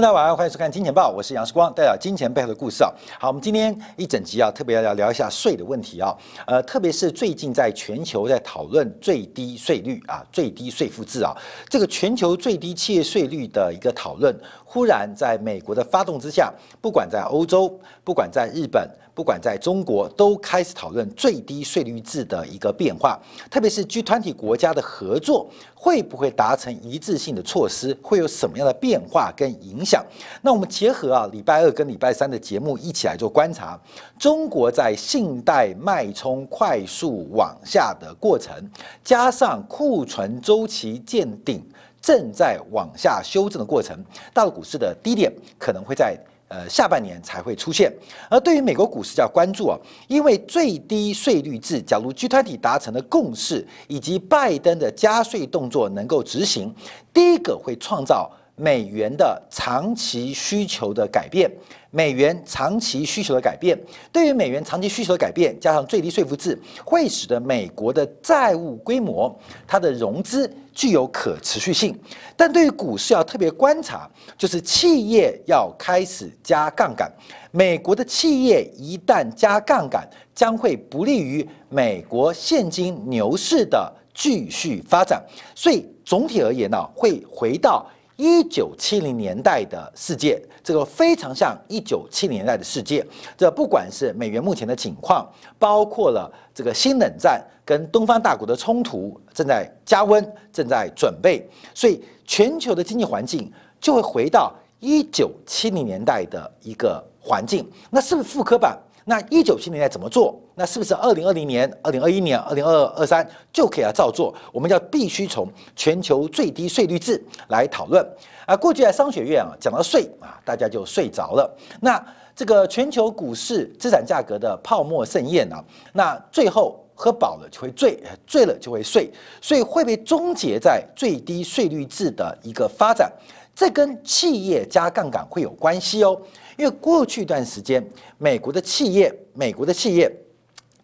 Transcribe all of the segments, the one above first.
大家晚上好，欢迎收看《金钱报》，我是杨世光，带来金钱背后的故事啊。好，我们今天一整集啊，特别要聊一下税的问题啊。呃，特别是最近在全球在讨论最低税率啊，最低税负制啊，这个全球最低企业税率的一个讨论，忽然在美国的发动之下，不管在欧洲，不管在日本。不管在中国，都开始讨论最低税率制的一个变化，特别是 G20 国家的合作会不会达成一致性的措施，会有什么样的变化跟影响？那我们结合啊，礼拜二跟礼拜三的节目一起来做观察，中国在信贷脉冲快速往下的过程，加上库存周期见顶，正在往下修正的过程，大陆股市的低点可能会在。呃，下半年才会出现。而对于美国股市要关注啊，因为最低税率制，假如 G 团体达成的共识，以及拜登的加税动作能够执行，第一个会创造美元的长期需求的改变。美元长期需求的改变，对于美元长期需求的改变，加上最低税负制，会使得美国的债务规模，它的融资具有可持续性。但对于股市要特别观察，就是企业要开始加杠杆。美国的企业一旦加杠杆，将会不利于美国现金牛市的继续发展。所以总体而言呢，会回到。一九七零年代的世界，这个非常像一九七零年代的世界。这不管是美元目前的情况，包括了这个新冷战跟东方大国的冲突正在加温，正在准备，所以全球的经济环境就会回到一九七零年代的一个环境。那是不是复刻版？那一九七零年代怎么做？那是不是二零二零年、二零二一年、二零二二三就可以来照做？我们要必须从全球最低税率制来讨论啊。过去在商学院啊讲到税啊，大家就睡着了。那这个全球股市资产价格的泡沫盛宴啊，那最后喝饱了就会醉，醉了就会睡，所以会被终结在最低税率制的一个发展。这跟企业加杠杆会有关系哦。因为过去一段时间，美国的企业，美国的企业。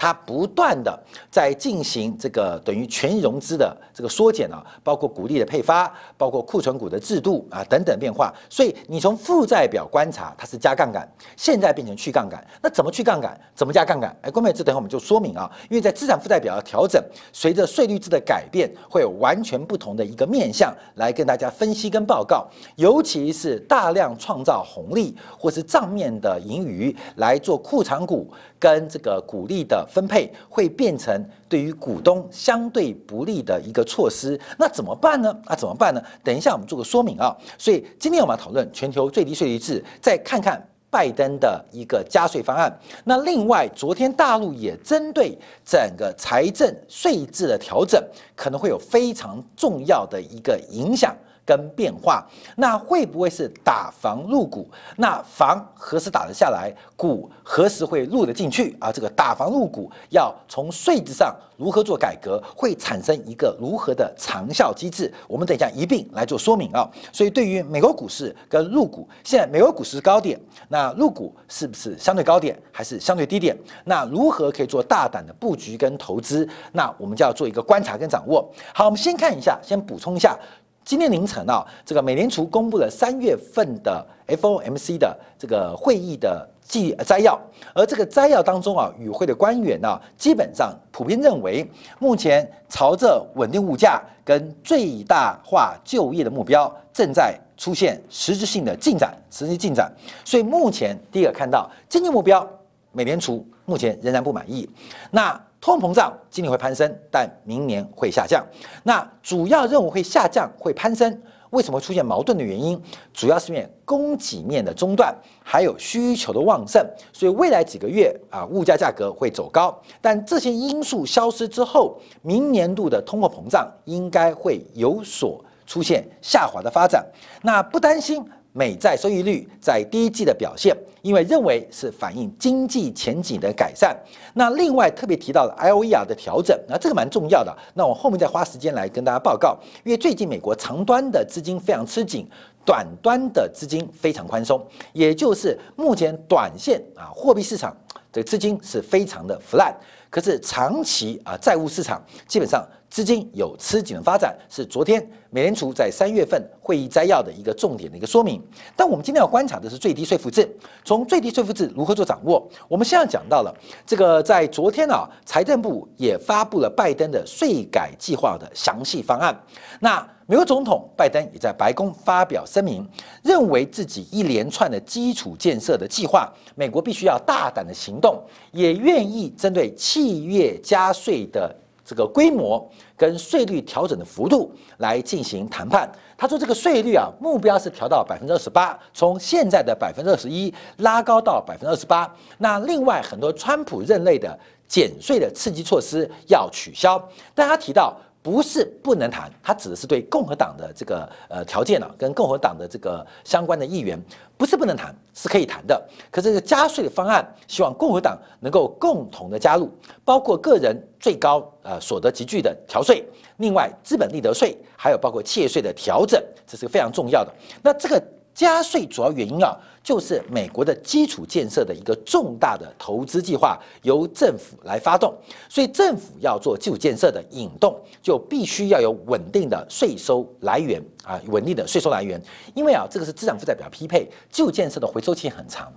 它不断的在进行这个等于全融资的这个缩减啊，包括股利的配发，包括库存股的制度啊等等变化。所以你从负债表观察，它是加杠杆，现在变成去杠杆。那怎么去杠杆？怎么加杠杆？哎，关妹，这等会我们就说明啊。因为在资产负债表的调整，随着税率制的改变，会有完全不同的一个面向来跟大家分析跟报告。尤其是大量创造红利或是账面的盈余来做库藏股跟这个股利的。分配会变成对于股东相对不利的一个措施，那怎么办呢？那，怎么办呢？等一下我们做个说明啊。所以今天我们要讨论全球最低税率制，再看看拜登的一个加税方案。那另外，昨天大陆也针对整个财政税制的调整，可能会有非常重要的一个影响。跟变化，那会不会是打房入股？那房何时打得下来？股何时会入得进去？啊，这个打房入股要从税制上如何做改革，会产生一个如何的长效机制？我们等一下一并来做说明啊。所以对于美国股市跟入股，现在美国股市是高点，那入股是不是相对高点，还是相对低点？那如何可以做大胆的布局跟投资？那我们就要做一个观察跟掌握。好，我们先看一下，先补充一下。今天凌晨啊，这个美联储公布了三月份的 FOMC 的这个会议的记摘要，而这个摘要当中啊，与会的官员呢，基本上普遍认为，目前朝着稳定物价跟最大化就业的目标正在出现实质性的进展，实际进展。所以目前第一个看到经济目标，美联储目前仍然不满意。那通货膨胀今年会攀升，但明年会下降。那主要任务会下降，会攀升，为什么出现矛盾的原因？主要是因为供给面的中断，还有需求的旺盛，所以未来几个月啊，物价价格会走高。但这些因素消失之后，明年度的通货膨胀应该会有所出现下滑的发展。那不担心。美债收益率在第一季的表现，因为认为是反映经济前景的改善。那另外特别提到了 LVR 的调整，那这个蛮重要的。那我后面再花时间来跟大家报告。因为最近美国长端的资金非常吃紧，短端的资金非常宽松，也就是目前短线啊货币市场这个资金是非常的 flat，可是长期啊债务市场基本上。资金有吃紧的发展，是昨天美联储在三月份会议摘要的一个重点的一个说明。但我们今天要观察的是最低税负制，从最低税负制如何做掌握？我们现在讲到了这个，在昨天啊，财政部也发布了拜登的税改计划的详细方案。那美国总统拜登也在白宫发表声明，认为自己一连串的基础建设的计划，美国必须要大胆的行动，也愿意针对企业加税的这个规模跟税率调整的幅度来进行谈判。他说，这个税率啊，目标是调到百分之二十八，从现在的百分之二十一拉高到百分之二十八。那另外很多川普任内的减税的刺激措施要取消，但他提到。不是不能谈，他指的是对共和党的这个呃条件啊，跟共和党的这个相关的议员，不是不能谈，是可以谈的。可这个加税的方案，希望共和党能够共同的加入，包括个人最高呃所得集聚的调税，另外资本利得税，还有包括企业税的调整，这是非常重要的。那这个。加税主要原因啊，就是美国的基础建设的一个重大的投资计划由政府来发动，所以政府要做基础建设的引动，就必须要有稳定的税收来源啊，稳定的税收来源。因为啊，这个是资产负债表匹配，基础建设的回收期很长，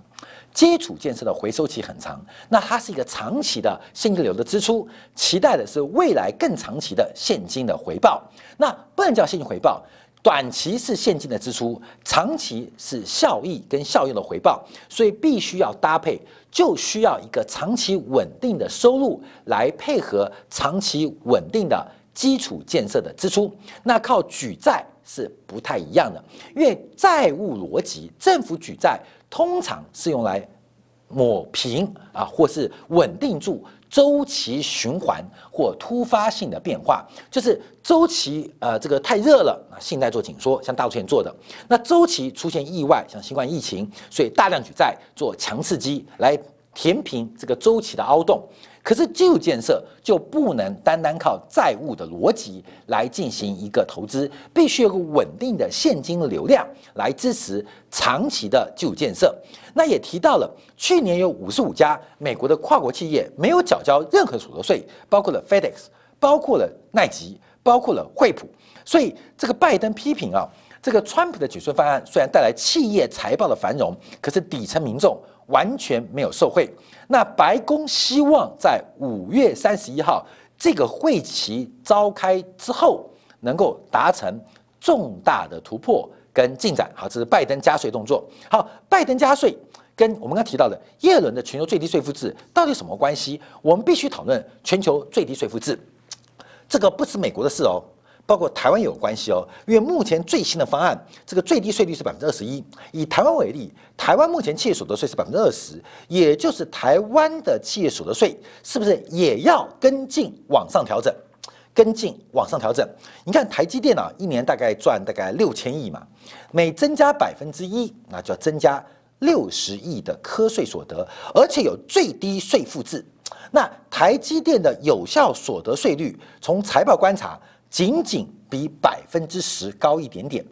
基础建设的回收期很长，那它是一个长期的现金流的支出，期待的是未来更长期的现金的回报，那不能叫现金回报。短期是现金的支出，长期是效益跟效用的回报，所以必须要搭配，就需要一个长期稳定的收入来配合长期稳定的基础建设的支出。那靠举债是不太一样的，因为债务逻辑，政府举债通常是用来抹平啊，或是稳定住。周期循环或突发性的变化，就是周期呃这个太热了啊，信贷做紧缩，像大陆前做的；那周期出现意外，像新冠疫情，所以大量举债做强刺激来填平这个周期的凹洞。可是基础建设就不能单单靠债务的逻辑来进行一个投资，必须有个稳定的现金流量来支持长期的基础建设。那也提到了，去年有五十五家美国的跨国企业没有缴交任何所得税，包括了 FedEx，包括了奈吉，包括了惠普。所以这个拜登批评啊，这个川普的减税方案虽然带来企业财报的繁荣，可是底层民众。完全没有受贿。那白宫希望在五月三十一号这个会期召开之后，能够达成重大的突破跟进展。好，这是拜登加税动作。好，拜登加税跟我们刚提到的耶伦的全球最低税负制到底什么关系？我们必须讨论全球最低税负制，这个不是美国的事哦。包括台湾也有关系哦，因为目前最新的方案，这个最低税率是百分之二十一。以台湾为例，台湾目前企业所得税是百分之二十，也就是台湾的企业所得税是不是也要跟进往上调整？跟进往上调整？你看台积电啊，一年大概赚大概六千亿嘛，每增加百分之一，那就要增加六十亿的科税所得，而且有最低税负制。那台积电的有效所得税率，从财报观察。仅仅比百分之十高一点点，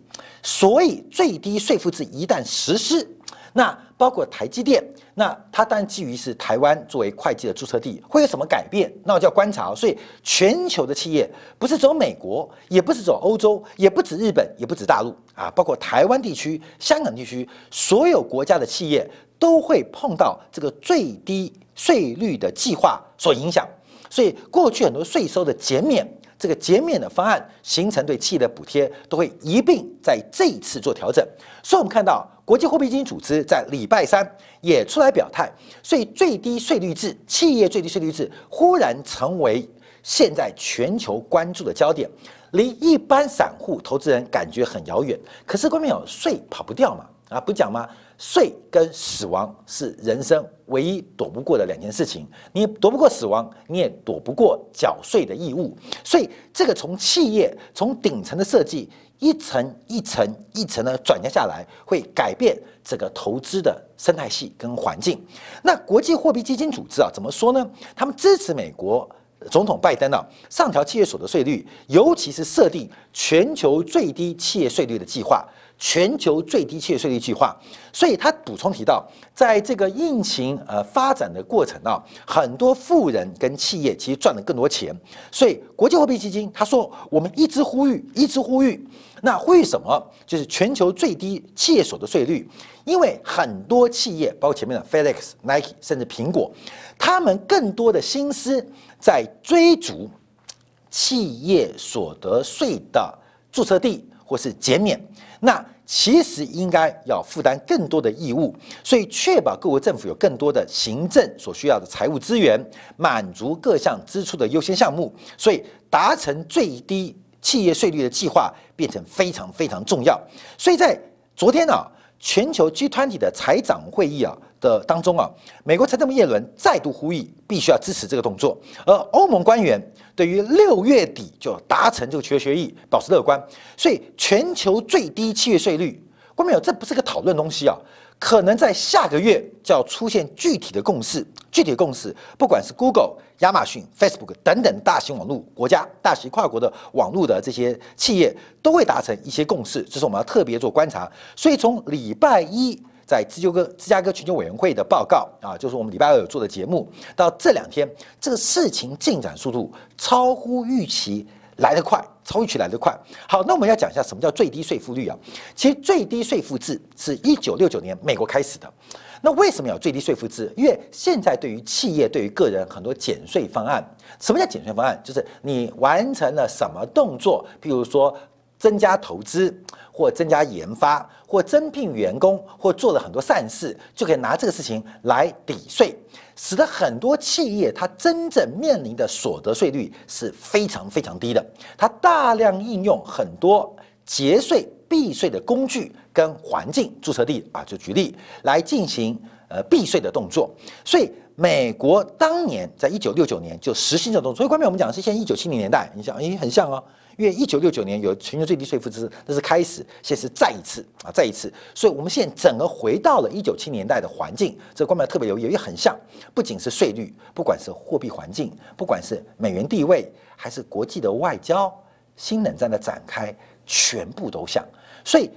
所以最低税负制一旦实施，那包括台积电，那它当然基于是台湾作为会计的注册地，会有什么改变？那我就要观察。所以全球的企业不是走美国，也不是走欧洲，也不止日本，也不止大陆啊，包括台湾地区、香港地区，所有国家的企业都会碰到这个最低税率的计划所影响。所以过去很多税收的减免。这个减免的方案形成对企业的补贴，都会一并在这一次做调整。所以，我们看到国际货币基金组织在礼拜三也出来表态，所以最低税率制、企业最低税率制忽然成为现在全球关注的焦点，离一般散户投资人感觉很遥远。可是，关键有税跑不掉嘛？啊，不讲吗？税跟死亡是人生唯一躲不过的两件事情，你躲不过死亡，你也躲不过缴税的义务。所以，这个从企业从顶层的设计，一层一层一层的转嫁下来，会改变整个投资的生态系跟环境。那国际货币基金组织啊，怎么说呢？他们支持美国总统拜登啊，上调企业所得税率，尤其是设定全球最低企业税率的计划，全球最低企业税率计划。所以他补充提到，在这个疫情呃发展的过程啊，很多富人跟企业其实赚了更多钱。所以国际货币基金他说，我们一直呼吁，一直呼吁，那呼吁什么？就是全球最低企业所得税率，因为很多企业，包括前面的 FedEx、Nike，甚至苹果，他们更多的心思。在追逐企业所得税的注册地或是减免，那其实应该要负担更多的义务，所以确保各国政府有更多的行政所需要的财务资源，满足各项支出的优先项目，所以达成最低企业税率的计划变成非常非常重要。所以在昨天呢，全球 G 团体的财长会议啊。的当中啊，美国财政部耶伦再度呼吁，必须要支持这个动作。而欧盟官员对于六月底就达成这个协协议保持乐观，所以全球最低企业税率，观众朋友，这不是个讨论东西啊，可能在下个月就要出现具体的共识。具体的共识，不管是 Google、亚马逊、Facebook 等等大型网络国家、大型跨国的网络的这些企业，都会达成一些共识，这是我们要特别做观察。所以从礼拜一。在芝加哥芝加哥全球委员会的报告啊，就是我们礼拜二有做的节目，到这两天这个事情进展速度超乎预期来得快，超预期来得快。好，那我们要讲一下什么叫最低税负率啊？其实最低税负制是一九六九年美国开始的。那为什么要最低税负制？因为现在对于企业、对于个人很多减税方案，什么叫减税方案？就是你完成了什么动作，譬如说增加投资。或增加研发，或增聘员工，或做了很多善事，就可以拿这个事情来抵税，使得很多企业它真正面临的所得税率是非常非常低的。它大量应用很多节税避税的工具跟环境，注册地啊，就举例来进行呃避税的动作。所以美国当年在一九六九年就实行这动作。所以，关面我们讲的是现在一九七零年代，你想，诶，很像哦。因为一九六九年有全球最低税负制，那是开始，现在是再一次啊，再一次，所以我们现在整个回到了一九七年代的环境，这个观众特别有有一很像，不仅是税率，不管是货币环境，不管是美元地位，还是国际的外交、新冷战的展开，全部都像。所以，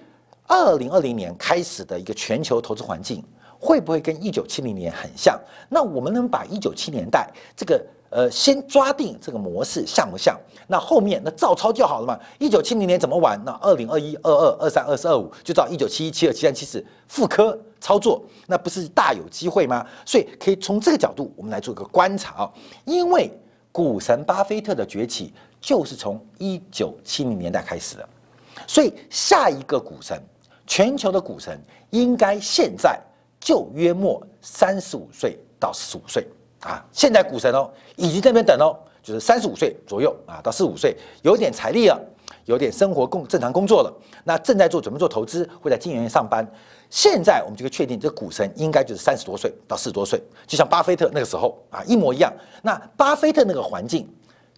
二零二零年开始的一个全球投资环境，会不会跟一九七零年很像？那我们能把一九七年代这个？呃，先抓定这个模式像不像？那后面那照抄就好了嘛。一九七零年怎么玩？那二零二一、二二、二三、二四、二五就照一九七一、七二、七三、七四复刻操作，那不是大有机会吗？所以可以从这个角度，我们来做一个观察啊。因为股神巴菲特的崛起就是从一九七零年代开始的，所以下一个股神，全球的股神应该现在就约莫三十五岁到四十五岁。啊，现在股神哦，已经在那边等哦，就是三十五岁左右啊，到四十五岁，有点财力了，有点生活工正常工作了，那正在做准备做投资，会在金融业上班。现在我们就可以确定，这个股神应该就是三十多岁到四十多岁，就像巴菲特那个时候啊，一模一样。那巴菲特那个环境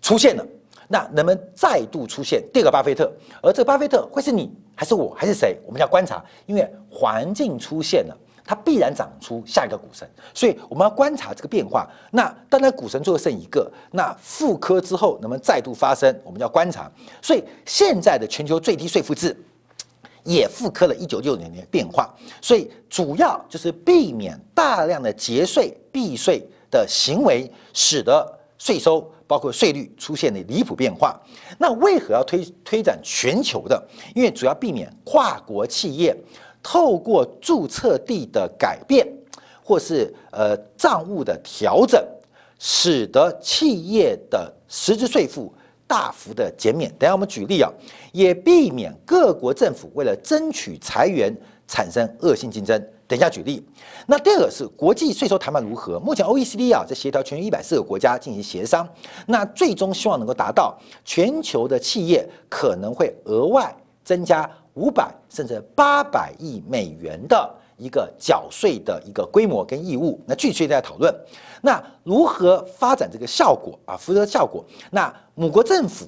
出现了，那能不能再度出现第二个巴菲特？而这个巴菲特会是你，还是我，还是谁？我们要观察，因为环境出现了。它必然长出下一个股神，所以我们要观察这个变化。那当然，股神最后剩一个，那复科之后能不能再度发生？我们要观察。所以现在的全球最低税负制也复刻了一九六零年变化，所以主要就是避免大量的节税避税的行为，使得税收包括税率出现了离谱变化。那为何要推推展全球的？因为主要避免跨国企业。透过注册地的改变，或是呃账务的调整，使得企业的实质税负大幅的减免。等下我们举例啊，也避免各国政府为了争取裁员产生恶性竞争。等一下举例。那第二个是国际税收谈判如何？目前 OECD 啊在协调全球一百四个国家进行协商，那最终希望能够达到全球的企业可能会额外增加。五百甚至八百亿美元的一个缴税的一个规模跟义务，那具体在讨论，那如何发展这个效果啊？符合效果？那母国政府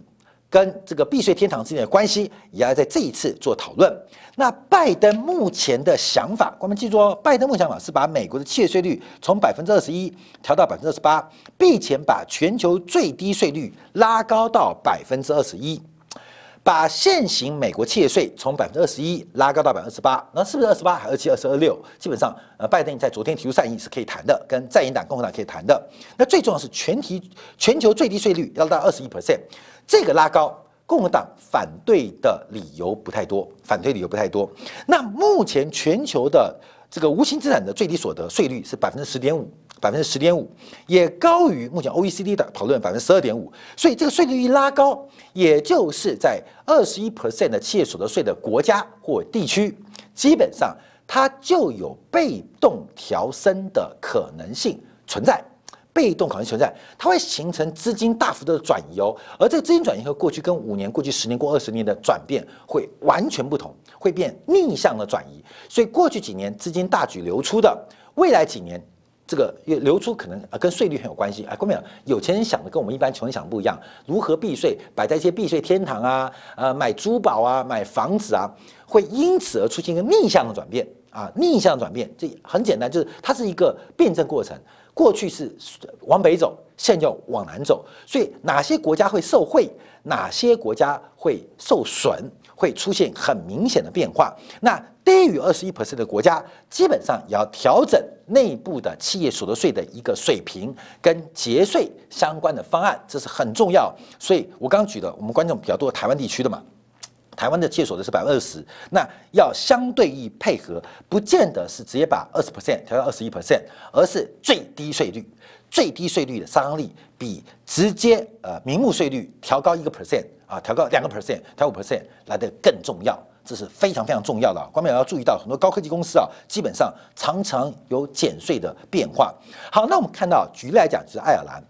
跟这个避税天堂之间的关系，也要在这一次做讨论。那拜登目前的想法，我们记住哦，拜登目前想法是把美国的企业税率从百分之二十一调到百分之二十八，并且把全球最低税率拉高到百分之二十一。把现行美国企业税从百分之二十一拉高到百分之二十八，那是不是二十八还二七二十二六？基本上，呃，拜登在昨天提出善意是可以谈的，跟在野党共和党可以谈的。那最重要是全体全球最低税率要到二十一 percent，这个拉高，共和党反对的理由不太多，反对理由不太多。那目前全球的这个无形资产的最低所得税率是百分之十点五。百分之十点五，也高于目前 OECD 的讨论百分之十二点五，所以这个税率一拉高，也就是在二十一 percent 的企业所得税的国家或地区，基本上它就有被动调升的可能性存在，被动可能存在，它会形成资金大幅度的转移哦，而这个资金转移和过去跟五年、过去十年、过二十年的转变会完全不同，会变逆向的转移，所以过去几年资金大举流出的，未来几年。这个流出可能啊跟税率很有关系啊，各位有钱人想的跟我们一般穷人想的不一样，如何避税，摆在一些避税天堂啊，呃，买珠宝啊，买房子啊，会因此而出现一个逆向的转变啊，逆向转变，这很简单，就是它是一个辩证过程，过去是往北走，现在要往南走，所以哪些国家会受惠，哪些国家会受损，会出现很明显的变化，那。低于二十一 percent 的国家，基本上也要调整内部的企业所得税的一个水平跟节税相关的方案，这是很重要。所以我刚举的，我们观众比较多台湾地区的嘛，台湾的企业所得是百分之二十，那要相对应配合，不见得是直接把二十 percent 调到二十一 percent，而是最低税率，最低税率的杀伤力比直接呃名目税率调高一个 percent 啊，调高两个 percent，调五 percent 来的更重要。这是非常非常重要的，观众要注意到，很多高科技公司啊，基本上常常有减税的变化。好，那我们看到，举例来讲，就是爱尔兰。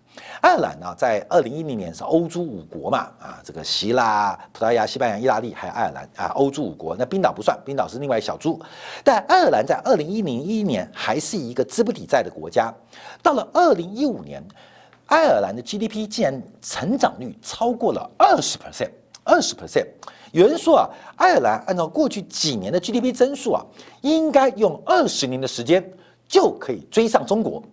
爱尔兰呢，在二零一零年是欧洲五国嘛，啊，这个希腊、葡萄牙、西班牙、意大利，还有爱尔兰啊，欧洲五国。那冰岛不算，冰岛是另外一小猪。但爱尔兰在二零一零一年还是一个资不抵债的国家。到了二零一五年，爱尔兰的 GDP 竟然成长率超过了二十 percent，二十 percent。有人说啊，爱尔兰按照过去几年的 GDP 增速啊，应该用二十年的时间就可以追上中国。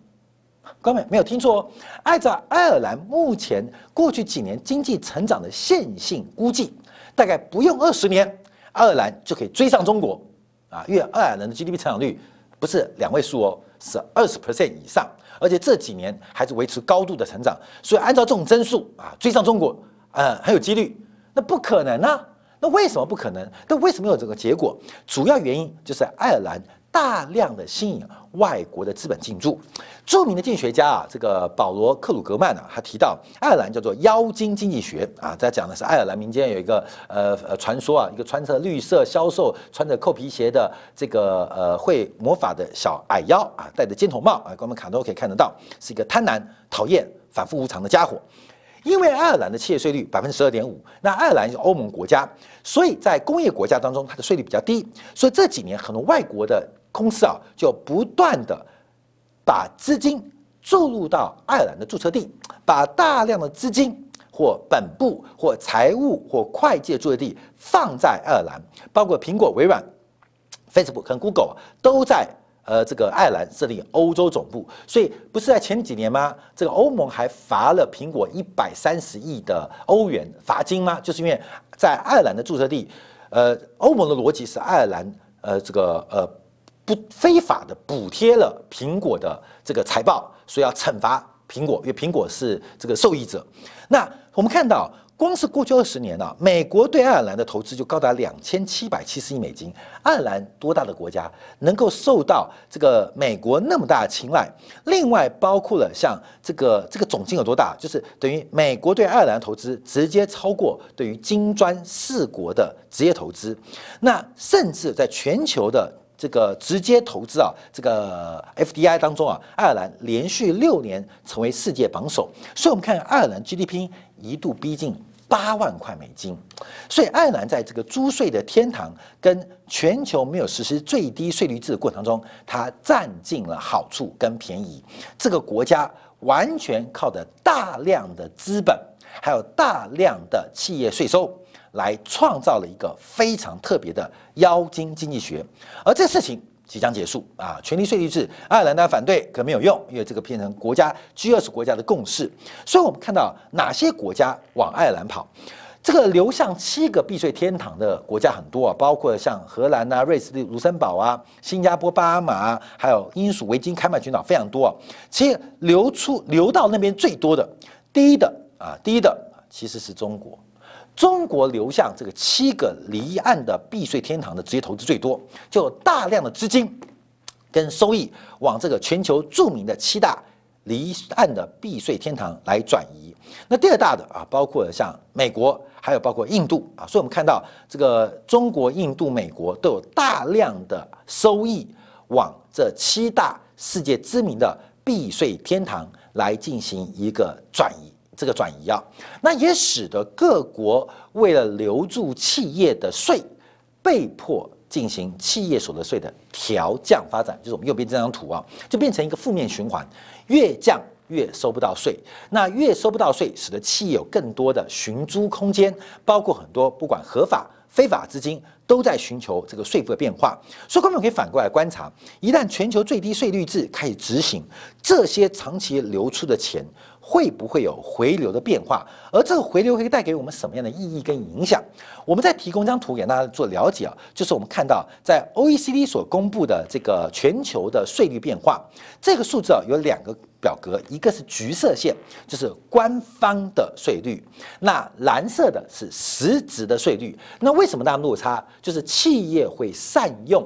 各位没有听错哦，按照爱尔兰目前过去几年经济成长的线性估计，大概不用二十年，爱尔兰就可以追上中国啊。因为爱尔兰的 GDP 成长率不是两位数哦，是二十 percent 以上，而且这几年还是维持高度的成长，所以按照这种增速啊，追上中国，呃，很有几率。那不可能啊！那为什么不可能？那为什么有这个结果？主要原因就是爱尔兰大量的吸引外国的资本进驻。著名的经济学家啊，这个保罗克鲁格曼啊，他提到爱尔兰叫做妖精经济学啊，在讲的是爱尔兰民间有一个呃呃传说啊，一个穿着绿色销售、穿着扣皮鞋的这个呃会魔法的小矮妖啊，戴着尖头帽啊，我们卡都可以看得到，是一个贪婪、讨厌、反复无常的家伙。因为爱尔兰的企业税率百分之十二点五，那爱尔兰是欧盟国家，所以在工业国家当中，它的税率比较低，所以这几年很多外国的公司啊，就不断的把资金注入到爱尔兰的注册地，把大量的资金或本部或财务或会计注册地放在爱尔兰，包括苹果、微软、Facebook 跟 Google 都在。呃，这个爱尔兰设立欧洲总部，所以不是在前几年吗？这个欧盟还罚了苹果一百三十亿的欧元罚金吗？就是因为在爱尔兰的注册地，呃，欧盟的逻辑是爱尔兰呃这个呃不非法的补贴了苹果的这个财报，所以要惩罚苹果，因为苹果是这个受益者。那我们看到。光是过去二十年啊，美国对爱尔兰的投资就高达两千七百七十亿美金。爱尔兰多大的国家，能够受到这个美国那么大的青睐？另外，包括了像这个这个总金有多大，就是等于美国对爱尔兰投资直接超过对于金砖四国的职业投资。那甚至在全球的这个直接投资啊，这个 FDI 当中啊，爱尔兰连续六年成为世界榜首。所以，我们看爱尔兰 GDP 一度逼近。八万块美金，所以爱尔兰在这个租税的天堂跟全球没有实施最低税率制的过程中，它占尽了好处跟便宜。这个国家完全靠着大量的资本，还有大量的企业税收，来创造了一个非常特别的妖精经济学。而这事情即将结束啊！权力税率制，爱尔兰的反对可没有用，因为这个变成国家 G 二十国家的共识。所以我们看到哪些国家往爱尔兰跑？这个流向七个避税天堂的国家很多啊，包括像荷兰啊、瑞士的卢森堡啊、新加坡、巴哈马，还有英属维京、开曼群岛，非常多啊。其实流出流到那边最多的，第一的啊，第一的其实是中国。中国流向这个七个离岸的避税天堂的直接投资最多，就有大量的资金跟收益往这个全球著名的七大离岸的避税天堂来转移。那第二大的啊，包括像美国。还有包括印度啊，所以我们看到这个中国、印度、美国都有大量的收益往这七大世界知名的避税天堂来进行一个转移，这个转移啊，那也使得各国为了留住企业的税，被迫进行企业所得税的调降发展，就是我们右边这张图啊，就变成一个负面循环，越降。越收不到税，那越收不到税，使得企业有更多的寻租空间，包括很多不管合法、非法资金都在寻求这个税负的变化。所以，我们可以反过来观察，一旦全球最低税率制开始执行，这些长期流出的钱会不会有回流的变化？而这个回流可以带给我们什么样的意义跟影响？我们再提供一张图给大家做了解啊，就是我们看到在 OECD 所公布的这个全球的税率变化，这个数字啊有两个。表格一个是橘色线，就是官方的税率；那蓝色的是实质的税率。那为什么大家落差？就是企业会善用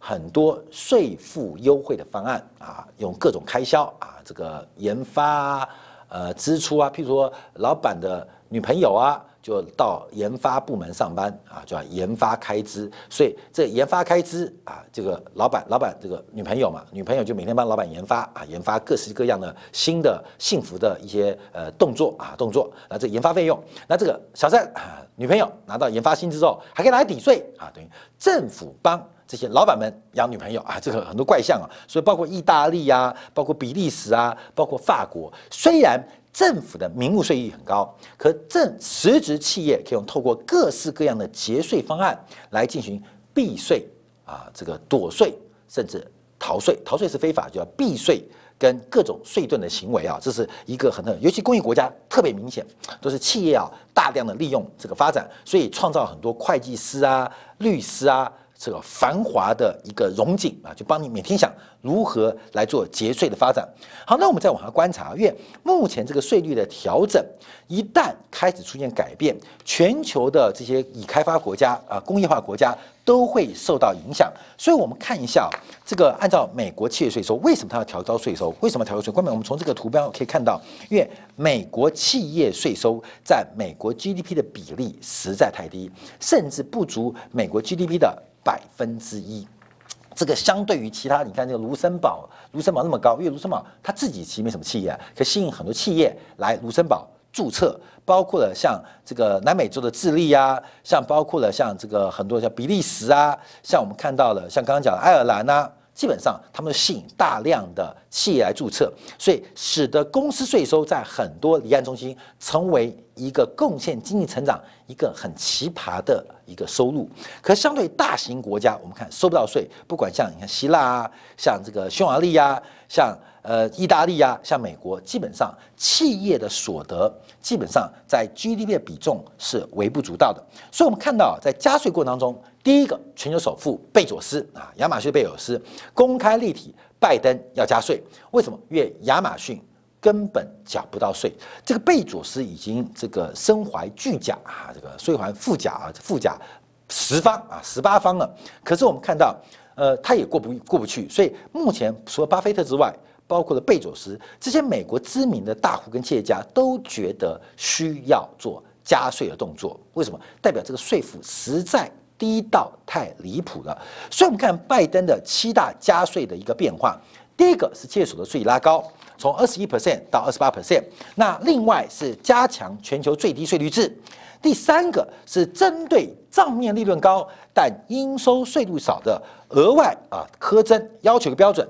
很多税负优惠的方案啊，用各种开销啊，这个研发呃支出啊，譬如说老板的女朋友啊。就到研发部门上班啊，叫研发开支。所以这研发开支啊，这个老板老板这个女朋友嘛，女朋友就每天帮老板研发啊，研发各式各样的新的幸福的一些呃动作啊动作。那这研发费用，那这个小三啊女朋友拿到研发薪资之后，还可以拿来抵税啊，等于政府帮这些老板们养女朋友啊，这个很多怪象啊。所以包括意大利啊，包括比利时啊，包括法国，虽然。政府的名目税率很高，可正实质企业可以用透过各式各样的节税方案来进行避税啊，这个躲税甚至逃税，逃税是非法，就要避税跟各种税盾的行为啊，这是一个很很，尤其工业国家特别明显，都是企业啊大量的利用这个发展，所以创造很多会计师啊、律师啊。这个繁华的一个融景啊，就帮你每天想如何来做节税的发展。好，那我们再往下观察，因为目前这个税率的调整一旦开始出现改变，全球的这些已开发国家啊，工业化国家都会受到影响。所以我们看一下这个，按照美国企业税收，为什么它要调高税收？为什么调高税？关键我们从这个图标可以看到，因为美国企业税收在美国 GDP 的比例实在太低，甚至不足美国 GDP 的。百分之一，这个相对于其他，你看这个卢森堡，卢森堡那么高，因为卢森堡它自己其实没什么企业，可吸引很多企业来卢森堡注册，包括了像这个南美洲的智利啊，像包括了像这个很多像比利时啊，像我们看到了像刚刚讲的爱尔兰啊。基本上，他们吸引大量的企业来注册，所以使得公司税收在很多离岸中心成为一个贡献经济成长一个很奇葩的一个收入。可相对大型国家，我们看收不到税，不管像你看希腊啊，像这个匈牙利啊，像呃意大利啊，像美国，基本上企业的所得基本上在 GDP 的比重是微不足道的。所以我们看到在加税过程当中。第一个全球首富贝佐斯啊，亚马逊贝佐斯公开立体，拜登要加税，为什么？因为亚马逊根本缴不到税，这个贝佐斯已经这个身怀巨甲啊，这个税还富甲啊，富甲十方啊，十八方了。可是我们看到，呃，他也过不过不去，所以目前除了巴菲特之外，包括了贝佐斯这些美国知名的大户跟企业家都觉得需要做加税的动作。为什么？代表这个税负实在。低到太离谱了，所以我们看拜登的七大加税的一个变化。第一个是借所得税拉高，从二十一 percent 到二十八 percent。那另外是加强全球最低税率制。第三个是针对账面利润高但应收税率少的额外啊苛征，要求个标准，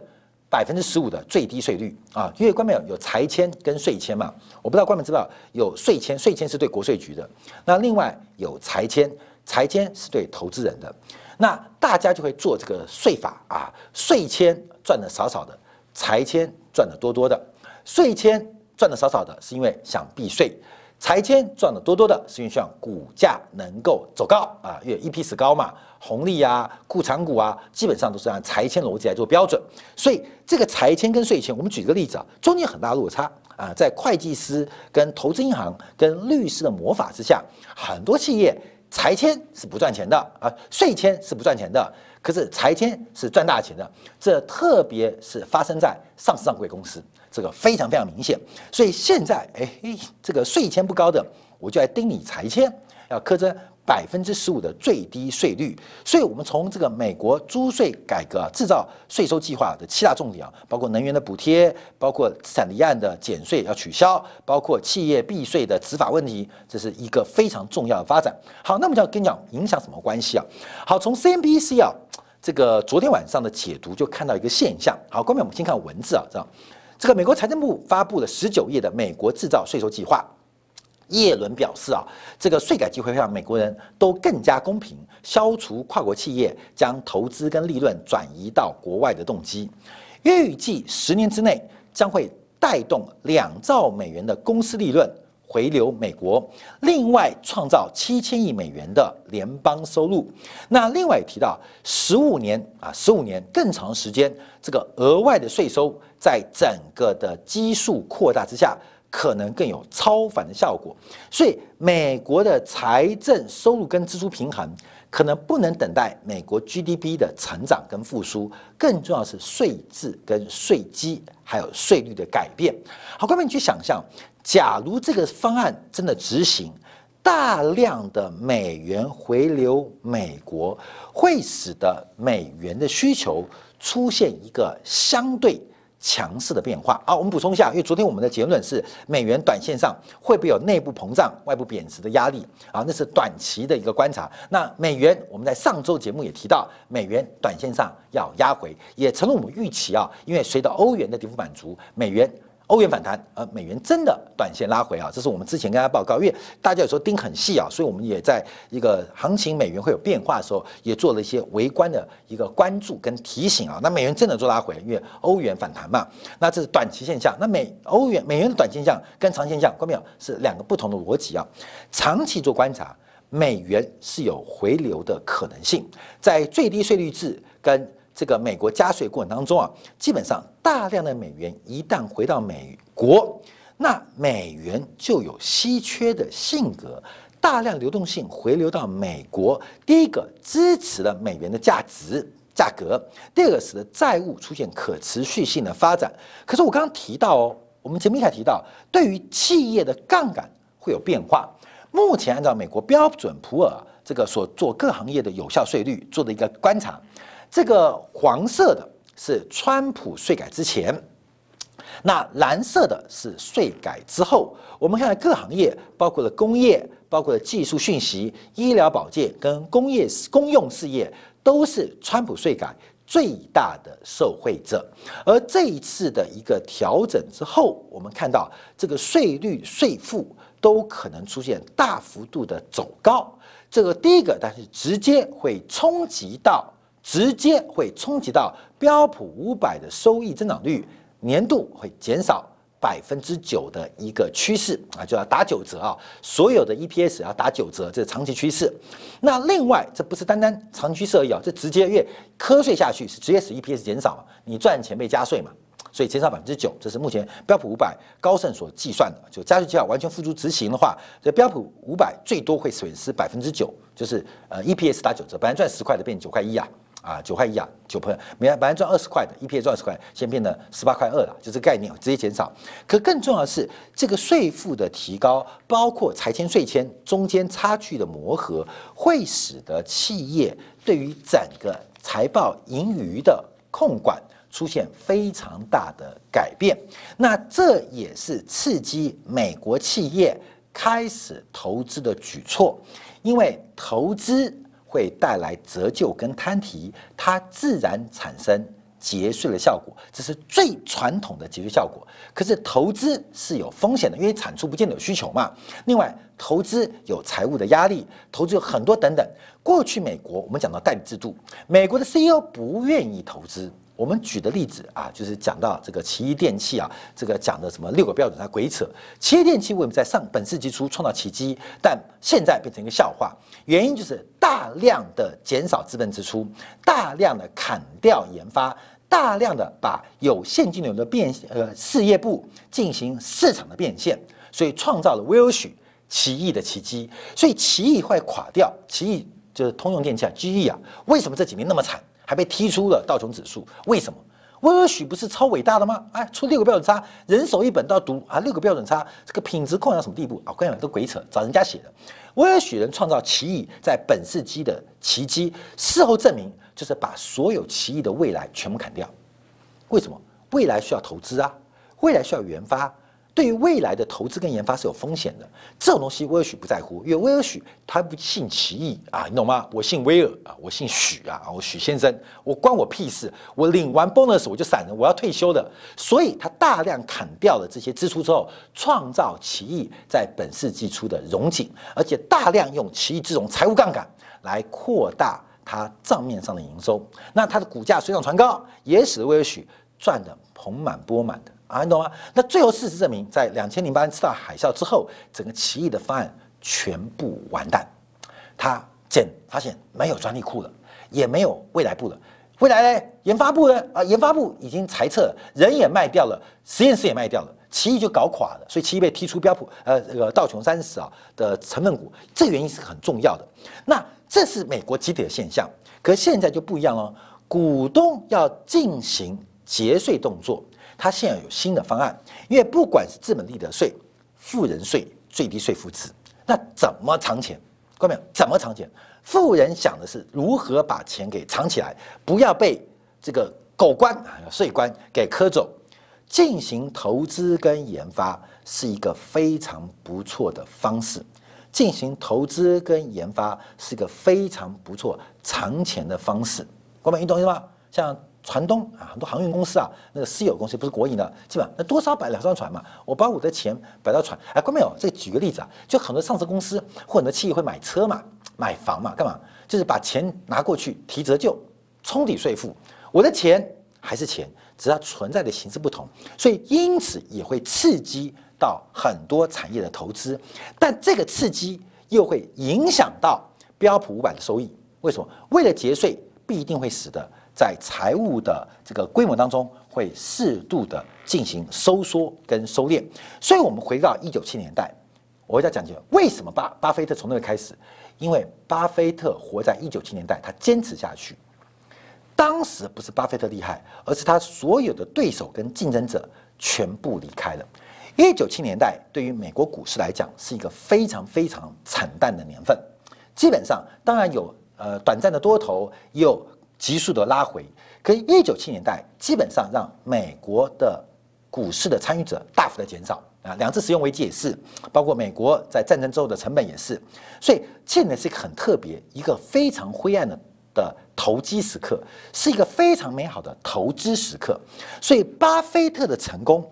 百分之十五的最低税率啊，因为官有有财签跟税签嘛，我不知道官们知道有税签，税签是对国税局的，那另外有财签，财签是对投资人的，那大家就会做这个税法啊，税签赚的少少的，财签赚的多多的，税签赚的少少的是因为想避税。财签赚的多多的，是因为希望股价能够走高啊，因为 EPS 高嘛，红利啊、库藏股啊，基本上都是按财签逻辑来做标准。所以这个财签跟税签，我们举个例子啊，中间很大落差啊，在会计师跟投资银行跟律师的魔法之下，很多企业拆迁是不赚钱的啊，税签是不赚钱的，可是拆迁是赚大钱的。这特别是发生在上市上柜公司。这个非常非常明显，所以现在哎，这个税签不高的，我就来盯你拆迁，要苛征百分之十五的最低税率。所以，我们从这个美国租税改革、制造税收计划的七大重点啊，包括能源的补贴，包括资产离岸的减税要取消，包括企业避税的执法问题，这是一个非常重要的发展。好，那么就要跟你讲影响什么关系啊？好，从 CNBC 啊这个昨天晚上的解读就看到一个现象。好，后面我们先看文字啊，这样。这个美国财政部发布了十九页的美国制造税收计划，耶伦表示啊，这个税改机会让美国人都更加公平，消除跨国企业将投资跟利润转移到国外的动机，预计十年之内将会带动两兆美元的公司利润。回流美国，另外创造七千亿美元的联邦收入。那另外提到十五年啊，十五年更长时间，这个额外的税收在整个的基数扩大之下，可能更有超凡的效果。所以美国的财政收入跟支出平衡。可能不能等待美国 GDP 的成长跟复苏，更重要是税制跟税基还有税率的改变。好，各位你去想象，假如这个方案真的执行，大量的美元回流美国，会使得美元的需求出现一个相对。强势的变化啊，我们补充一下，因为昨天我们的结论是美元短线上会不会有内部膨胀、外部贬值的压力啊？那是短期的一个观察。那美元，我们在上周节目也提到，美元短线上要压回，也成了我们预期啊，因为随着欧元的跌幅满足，美元。欧元反弹，而美元真的短线拉回啊，这是我们之前跟大家报告，因为大家有时候盯很细啊，所以我们也在一个行情美元会有变化的时候，也做了一些围观的一个关注跟提醒啊。那美元真的做拉回，因为欧元反弹嘛，那这是短期现象。那美欧元美元的短现象跟长现象，关没有是两个不同的逻辑啊。长期做观察，美元是有回流的可能性，在最低税率制跟。这个美国加税过程当中啊，基本上大量的美元一旦回到美国，那美元就有稀缺的性格，大量流动性回流到美国。第一个支持了美元的价值价格，第二个使得债务出现可持续性的发展。可是我刚刚提到哦，我们前面才提到，对于企业的杠杆会有变化。目前按照美国标准普尔这个所做各行业的有效税率做的一个观察。这个黄色的是川普税改之前，那蓝色的是税改之后。我们看到各行业，包括了工业、包括了技术讯息、医疗保健跟工业公用事业，都是川普税改最大的受惠者。而这一次的一个调整之后，我们看到这个税率、税负都可能出现大幅度的走高。这个第一个，但是直接会冲击到。直接会冲击到标普五百的收益增长率，年度会减少百分之九的一个趋势啊，就要打九折啊，所有的 EPS 要打九折，这是长期趋势。那另外，这不是单单长期趋势而已啊，这直接因为瞌睡下去是直接使 EPS 减少，你赚钱被加税嘛。所以减少百分之九，这是目前标普五百高盛所计算的。就加税计划完全付诸执行的话，这标普五百最多会损失百分之九，就是呃 EPS 打九折，本来赚十块的变九块一啊，啊九块一啊，九块，每本来赚二十块的一批赚二十块，先变得十八块二了，就这概念直接减少。可更重要的是，这个税负的提高，包括财签税签中间差距的磨合，会使得企业对于整个财报盈余的控管。出现非常大的改变，那这也是刺激美国企业开始投资的举措，因为投资会带来折旧跟摊提，它自然产生节税的效果，这是最传统的节税效果。可是投资是有风险的，因为产出不见得有需求嘛。另外，投资有财务的压力，投资有很多等等。过去美国我们讲到代理制度，美国的 CEO 不愿意投资。我们举的例子啊，就是讲到这个奇异电器啊，这个讲的什么六个标准，它鬼扯。奇异电器为什么在上本世纪初创造奇迹，但现在变成一个笑话？原因就是大量的减少资本支出，大量的砍掉研发，大量的把有现金流的变呃事业部进行市场的变现，所以创造了威尔许奇异的奇迹。所以奇异会垮掉，奇异就是通用电器啊，GE 啊，为什么这几年那么惨？还被踢出了道琼指数，为什么？威尔许不是超伟大的吗？哎，出六个标准差，人手一本都要读啊，六个标准差，这个品质控到什么地步啊？关键都鬼扯，找人家写的。威尔许人创造奇异在本世纪的奇迹，事后证明就是把所有奇异的未来全部砍掉。为什么？未来需要投资啊，未来需要研发。对于未来的投资跟研发是有风险的，这种东西威尔许不在乎，因为威尔许他不信奇异啊，你懂吗？我姓威尔啊，我姓许啊，我许先生，我关我屁事，我领完 bonus 我就散人，我要退休的，所以他大量砍掉了这些支出之后，创造奇异在本世纪初的荣景，而且大量用奇异这种财务杠杆来扩大他账面上的营收，那他的股价水涨船高，也使得威尔许赚得盆满钵满的。啊，你懂吗？那最后事实证明，在两千零八年次贷海啸之后，整个奇异的方案全部完蛋。他检发现没有专利库了，也没有未来部了。未来呢？研发部呢？啊，研发部已经裁撤，人也卖掉了，实验室也卖掉了，奇异就搞垮了。所以奇异被踢出标普，呃，这个道琼三十啊的成分股，这原因是很重要的。那这是美国集体的现象，可现在就不一样了，股东要进行节税动作。他现在有新的方案，因为不管是资本利得税、富人税、最低税负制，那怎么藏钱？看到没有？怎么藏钱？富人想的是如何把钱给藏起来，不要被这个狗官税官给磕走。进行投资跟研发是一个非常不错的方式，进行投资跟研发是一个非常不错藏钱的方式。各位，你懂意思吗？像。船东啊，很多航运公司啊，那个私有公司不是国营的，基本上那多少摆两艘船嘛，我把我的钱摆到船，哎，关没有？这举个例子啊，就很多上市公司或很多企业会买车嘛，买房嘛，干嘛？就是把钱拿过去提折旧，冲抵税负。我的钱还是钱，只要存在的形式不同，所以因此也会刺激到很多产业的投资，但这个刺激又会影响到标普五百的收益。为什么？为了节税，必定会使得。在财务的这个规模当中，会适度的进行收缩跟收敛。所以，我们回到一九七年代，我要讲解为什么巴巴菲特从那个开始，因为巴菲特活在一九七年代，他坚持下去。当时不是巴菲特厉害，而是他所有的对手跟竞争者全部离开了。一九七年代对于美国股市来讲是一个非常非常惨淡的年份，基本上当然有呃短暂的多头，有。急速的拉回，可一九七年代基本上让美国的股市的参与者大幅的减少啊，两次使用危机也是，包括美国在战争之后的成本也是，所以现在是一个很特别、一个非常灰暗的的投机时刻，是一个非常美好的投资时刻。所以巴菲特的成功，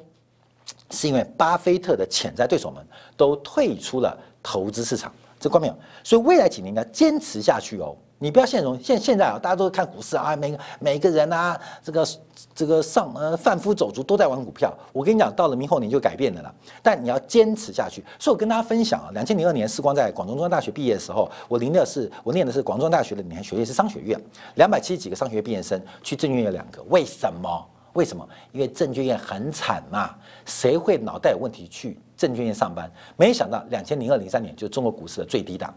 是因为巴菲特的潜在对手们都退出了投资市场，这关没有？所以未来几年要坚持下去哦。你不要现容现现在啊，大家都是看股市啊，每个每个人啊，这个这个上呃贩夫走卒都在玩股票。我跟你讲，到了明后年就改变了啦。但你要坚持下去。所以我跟大家分享啊，两千零二年时光在广东中央大学毕业的时候，我领的是我念的是广州大学的你看学业是商学院，两百七十几个商学院毕业生去证券院两个，为什么？为什么？因为证券院很惨嘛，谁会脑袋有问题去证券院上班？没想到两千零二零三年就是中国股市的最低档。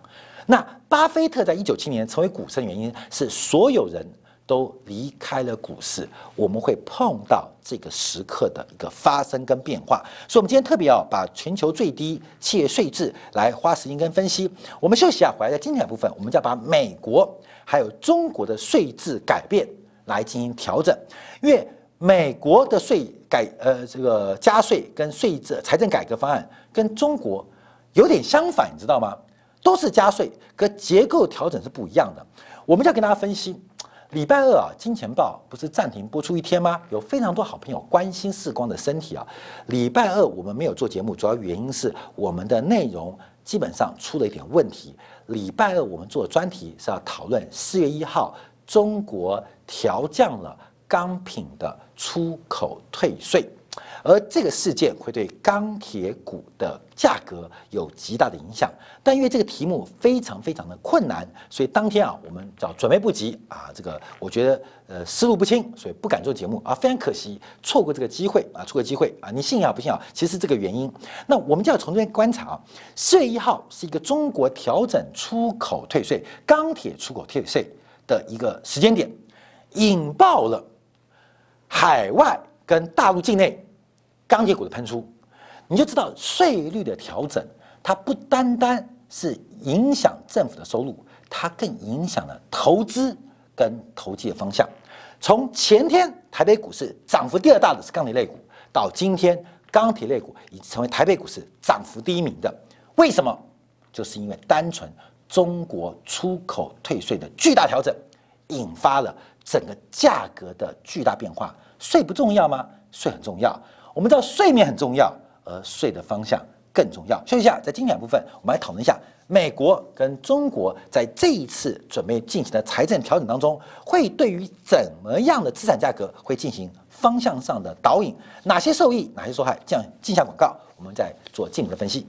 那巴菲特在一九七年成为股神，原因是所有人都离开了股市，我们会碰到这个时刻的一个发生跟变化。所以，我们今天特别要把全球最低企业税制来花时间跟分析。我们休息一下，回来在今天的部分，我们就要把美国还有中国的税制改变来进行调整，因为美国的税改呃这个加税跟税制财政改革方案跟中国有点相反，你知道吗？都是加税，可结构调整是不一样的。我们就要跟大家分析，礼拜二啊，《金钱报》不是暂停播出一天吗？有非常多好朋友关心世光的身体啊。礼拜二我们没有做节目，主要原因是我们的内容基本上出了一点问题。礼拜二我们做专题是要讨论四月一号中国调降了钢品的出口退税。而这个事件会对钢铁股的价格有极大的影响，但因为这个题目非常非常的困难，所以当天啊，我们叫准备不及啊，这个我觉得呃思路不清，所以不敢做节目啊，非常可惜，错过这个机会啊，错过机会啊，你信啊不信啊，其实这个原因，那我们就要从这边观察啊，四月一号是一个中国调整出口退税、钢铁出口退税的一个时间点，引爆了海外跟大陆境内。钢铁股的喷出，你就知道税率的调整，它不单单是影响政府的收入，它更影响了投资跟投机的方向。从前天台北股市涨幅第二大的是钢铁类股，到今天钢铁类股已成为台北股市涨幅第一名的。为什么？就是因为单纯中国出口退税的巨大调整，引发了整个价格的巨大变化。税不重要吗？税很重要。我们知道睡眠很重要，而睡的方向更重要。休息一下，在精彩部分，我们来讨论一下美国跟中国在这一次准备进行的财政调整当中，会对于怎么样的资产价格会进行方向上的导引？哪些受益，哪些受害？这样进下广告，我们再做进一步的分析。